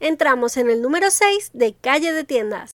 entramos en el número 6 de Calle de Tiendas.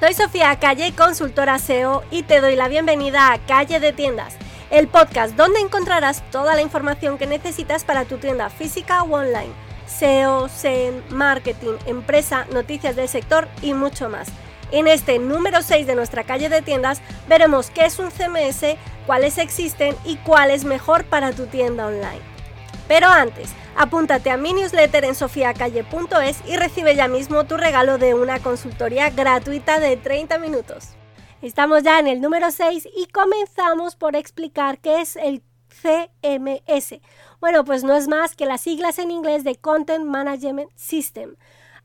Soy Sofía Calle, consultora SEO, y te doy la bienvenida a Calle de Tiendas, el podcast donde encontrarás toda la información que necesitas para tu tienda física o online. SEO, SEM, marketing, empresa, noticias del sector y mucho más. En este número 6 de nuestra calle de tiendas veremos qué es un CMS, cuáles existen y cuál es mejor para tu tienda online. Pero antes, Apúntate a mi newsletter en sofiacalle.es y recibe ya mismo tu regalo de una consultoría gratuita de 30 minutos. Estamos ya en el número 6 y comenzamos por explicar qué es el CMS. Bueno, pues no es más que las siglas en inglés de Content Management System.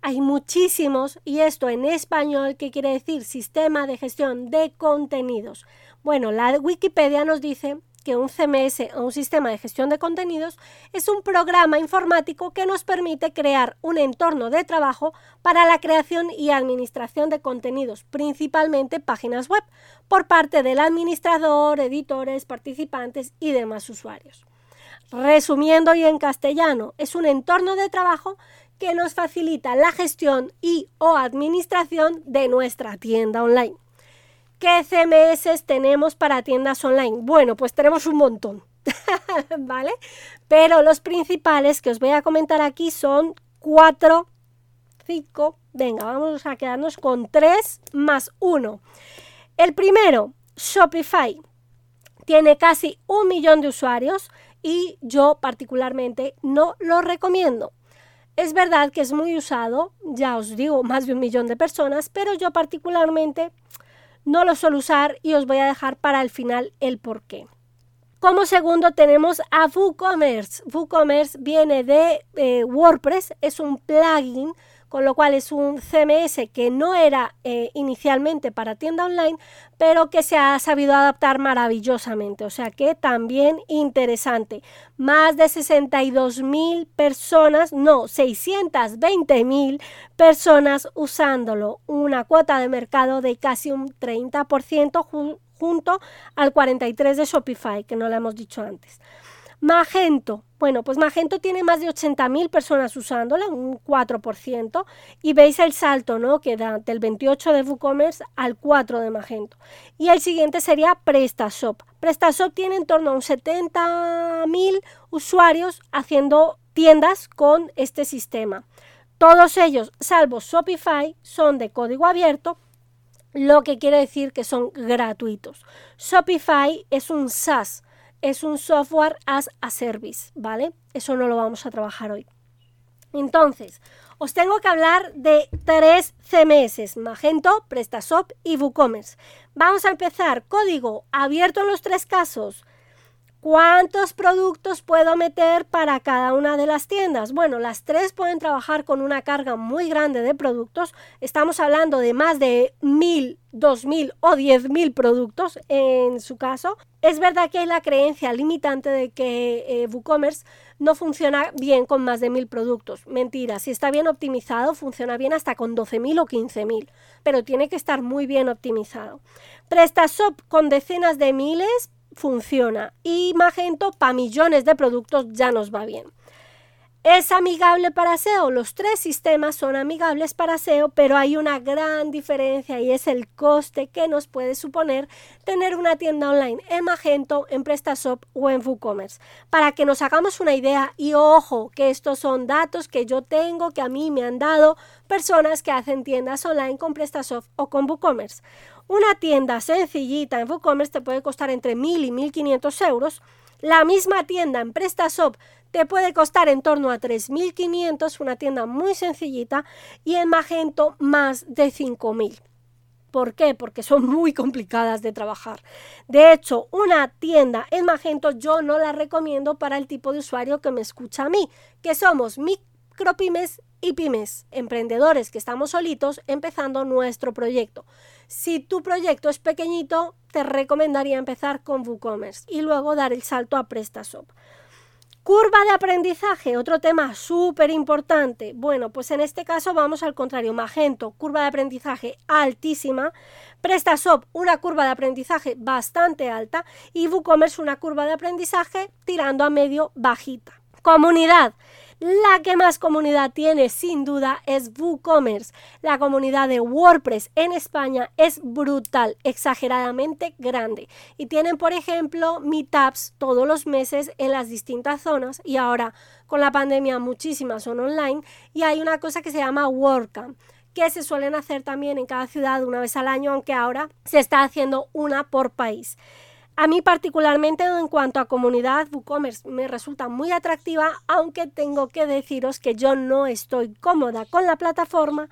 Hay muchísimos y esto en español que quiere decir sistema de gestión de contenidos. Bueno, la Wikipedia nos dice que un CMS o un sistema de gestión de contenidos es un programa informático que nos permite crear un entorno de trabajo para la creación y administración de contenidos, principalmente páginas web, por parte del administrador, editores, participantes y demás usuarios. Resumiendo y en castellano, es un entorno de trabajo que nos facilita la gestión y o administración de nuestra tienda online. ¿Qué CMS tenemos para tiendas online? Bueno, pues tenemos un montón, ¿vale? Pero los principales que os voy a comentar aquí son cuatro, cinco, venga, vamos a quedarnos con tres más uno. El primero, Shopify. Tiene casi un millón de usuarios y yo particularmente no lo recomiendo. Es verdad que es muy usado, ya os digo, más de un millón de personas, pero yo particularmente no lo suelo usar y os voy a dejar para el final el por qué. Como segundo tenemos a WooCommerce. WooCommerce viene de eh, WordPress, es un plugin con lo cual es un CMS que no era eh, inicialmente para tienda online, pero que se ha sabido adaptar maravillosamente, o sea que también interesante. Más de 62 mil personas, no, 620 mil personas usándolo, una cuota de mercado de casi un 30% junto al 43% de Shopify, que no lo hemos dicho antes. Magento. Bueno, pues Magento tiene más de 80.000 personas usándola, un 4%, y veis el salto, ¿no? Que da del 28 de WooCommerce al 4 de Magento. Y el siguiente sería PrestaShop. PrestaShop tiene en torno a un 70.000 usuarios haciendo tiendas con este sistema. Todos ellos, salvo Shopify, son de código abierto, lo que quiere decir que son gratuitos. Shopify es un SaaS es un software as a service, ¿vale? Eso no lo vamos a trabajar hoy. Entonces, os tengo que hablar de tres CMS, Magento, PrestaShop y WooCommerce. Vamos a empezar. Código abierto en los tres casos. ¿Cuántos productos puedo meter para cada una de las tiendas? Bueno, las tres pueden trabajar con una carga muy grande de productos. Estamos hablando de más de mil, dos mil o diez mil productos en su caso. Es verdad que hay la creencia limitante de que eh, WooCommerce no funciona bien con más de mil productos. Mentira, si está bien optimizado, funciona bien hasta con 12.000 o 15.000, pero tiene que estar muy bien optimizado. PrestaShop con decenas de miles funciona y Magento para millones de productos ya nos va bien. ¿Es amigable para SEO? Los tres sistemas son amigables para SEO, pero hay una gran diferencia y es el coste que nos puede suponer tener una tienda online en Magento, en PrestaShop o en WooCommerce. Para que nos hagamos una idea y ojo, que estos son datos que yo tengo, que a mí me han dado personas que hacen tiendas online con PrestaShop o con WooCommerce. Una tienda sencillita en WooCommerce te puede costar entre 1.000 y 1.500 euros. La misma tienda en PrestaShop te puede costar en torno a 3.500, una tienda muy sencillita, y en Magento más de 5.000. ¿Por qué? Porque son muy complicadas de trabajar. De hecho, una tienda en Magento yo no la recomiendo para el tipo de usuario que me escucha a mí, que somos micropymes y pymes, emprendedores que estamos solitos empezando nuestro proyecto. Si tu proyecto es pequeñito, te recomendaría empezar con WooCommerce y luego dar el salto a PrestaShop. Curva de aprendizaje, otro tema súper importante. Bueno, pues en este caso vamos al contrario. Magento, curva de aprendizaje altísima. PrestaShop, una curva de aprendizaje bastante alta. Y WooCommerce, una curva de aprendizaje tirando a medio bajita. Comunidad. La que más comunidad tiene sin duda es WooCommerce. La comunidad de WordPress en España es brutal, exageradamente grande. Y tienen, por ejemplo, meetups todos los meses en las distintas zonas y ahora con la pandemia muchísimas son online y hay una cosa que se llama WordCamp que se suelen hacer también en cada ciudad una vez al año, aunque ahora se está haciendo una por país. A mí particularmente en cuanto a comunidad WooCommerce me resulta muy atractiva, aunque tengo que deciros que yo no estoy cómoda con la plataforma.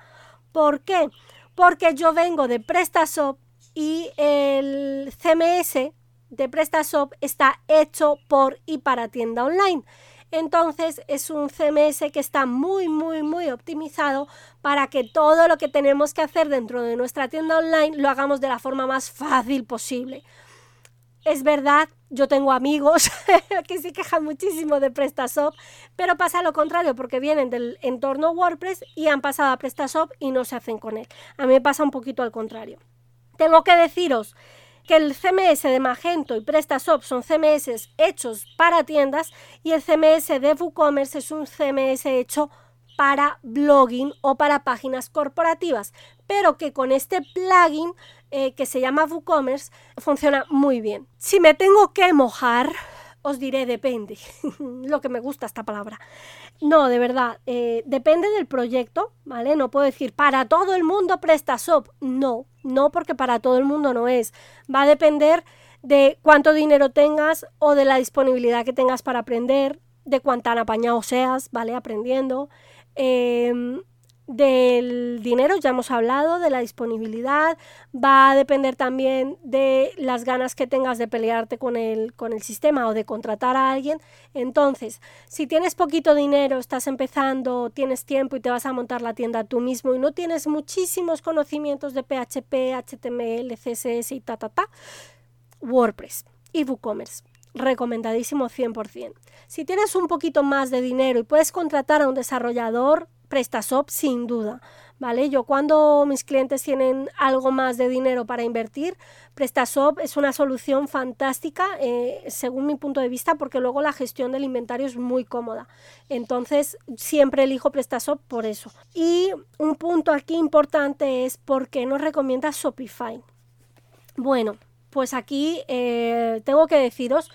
¿Por qué? Porque yo vengo de PrestaShop y el CMS de PrestaShop está hecho por y para tienda online. Entonces es un CMS que está muy, muy, muy optimizado para que todo lo que tenemos que hacer dentro de nuestra tienda online lo hagamos de la forma más fácil posible. Es verdad, yo tengo amigos que se quejan muchísimo de PrestaShop, pero pasa lo contrario, porque vienen del entorno WordPress y han pasado a PrestaShop y no se hacen con él. A mí me pasa un poquito al contrario. Tengo que deciros que el CMS de Magento y PrestaShop son CMS hechos para tiendas y el CMS de WooCommerce es un CMS hecho blogging o para páginas corporativas, pero que con este plugin eh, que se llama WooCommerce funciona muy bien. Si me tengo que mojar, os diré depende, lo que me gusta esta palabra. No, de verdad, eh, depende del proyecto, ¿vale? No puedo decir para todo el mundo PrestaShop, no, no porque para todo el mundo no es. Va a depender de cuánto dinero tengas o de la disponibilidad que tengas para aprender, de cuánta apañado seas, ¿vale? Aprendiendo. Em, del dinero, ya hemos hablado, de la disponibilidad, va a depender también de las ganas que tengas de pelearte con el, con el sistema o de contratar a alguien. Entonces, si tienes poquito dinero, estás empezando, tienes tiempo y te vas a montar la tienda tú mismo y no tienes muchísimos conocimientos de PHP, HTML, CSS y ta, ta, ta, WordPress y WooCommerce recomendadísimo 100%. Si tienes un poquito más de dinero y puedes contratar a un desarrollador, PrestaShop sin duda, ¿vale? Yo cuando mis clientes tienen algo más de dinero para invertir, PrestaShop es una solución fantástica eh, según mi punto de vista porque luego la gestión del inventario es muy cómoda. Entonces siempre elijo PrestaShop por eso. Y un punto aquí importante es por qué nos recomienda Shopify. Bueno, pues aquí eh, tengo que deciros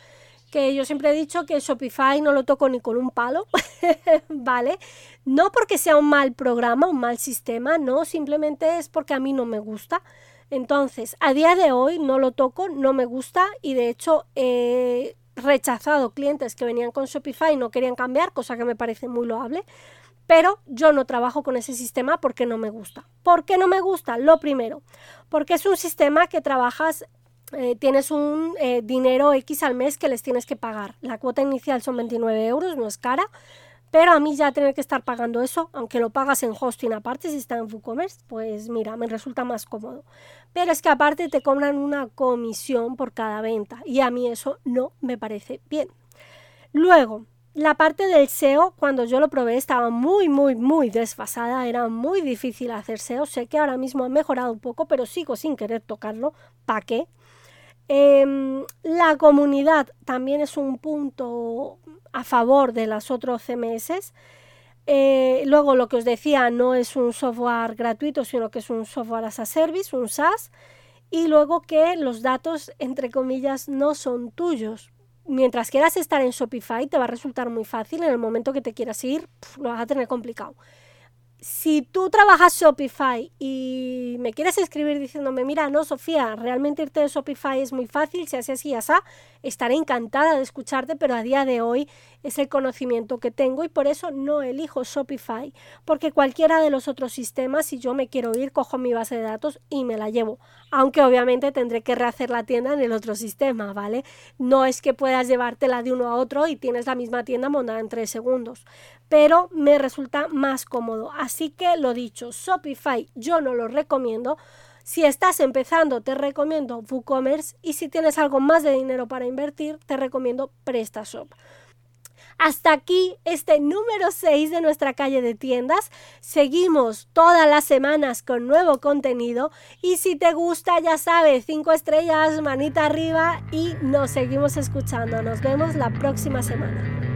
que yo siempre he dicho que Shopify no lo toco ni con un palo, ¿vale? No porque sea un mal programa, un mal sistema, no, simplemente es porque a mí no me gusta. Entonces, a día de hoy no lo toco, no me gusta y de hecho he rechazado clientes que venían con Shopify y no querían cambiar, cosa que me parece muy loable. Pero yo no trabajo con ese sistema porque no me gusta. ¿Por qué no me gusta? Lo primero, porque es un sistema que trabajas eh, tienes un eh, dinero X al mes que les tienes que pagar. La cuota inicial son 29 euros, no es cara, pero a mí ya tener que estar pagando eso, aunque lo pagas en hosting aparte si está en WooCommerce, pues mira, me resulta más cómodo. Pero es que aparte te cobran una comisión por cada venta y a mí eso no me parece bien. Luego, la parte del SEO, cuando yo lo probé, estaba muy, muy, muy desfasada, era muy difícil hacer SEO. Sé que ahora mismo ha mejorado un poco, pero sigo sin querer tocarlo. ¿Para qué? Em, la comunidad también es un punto a favor de las otros CMS. Eh, luego, lo que os decía, no es un software gratuito, sino que es un software as a service, un SaaS. Y luego que los datos, entre comillas, no son tuyos. Mientras quieras estar en Shopify, te va a resultar muy fácil. En el momento que te quieras ir, lo vas a tener complicado si tú trabajas Shopify y me quieres escribir diciéndome, mira, no, Sofía, realmente irte de Shopify es muy fácil, si hace así, así, estaré encantada de escucharte, pero a día de hoy es el conocimiento que tengo y por eso no elijo Shopify, porque cualquiera de los otros sistemas, si yo me quiero ir, cojo mi base de datos y me la llevo, aunque obviamente tendré que rehacer la tienda en el otro sistema, ¿vale? No es que puedas llevártela de uno a otro y tienes la misma tienda montada en tres segundos, pero me resulta más cómodo. Así que lo dicho, Shopify yo no lo recomiendo. Si estás empezando, te recomiendo WooCommerce y si tienes algo más de dinero para invertir, te recomiendo PrestaShop. Hasta aquí este número 6 de nuestra calle de tiendas. Seguimos todas las semanas con nuevo contenido y si te gusta ya sabes, 5 estrellas, manita arriba y nos seguimos escuchando. Nos vemos la próxima semana.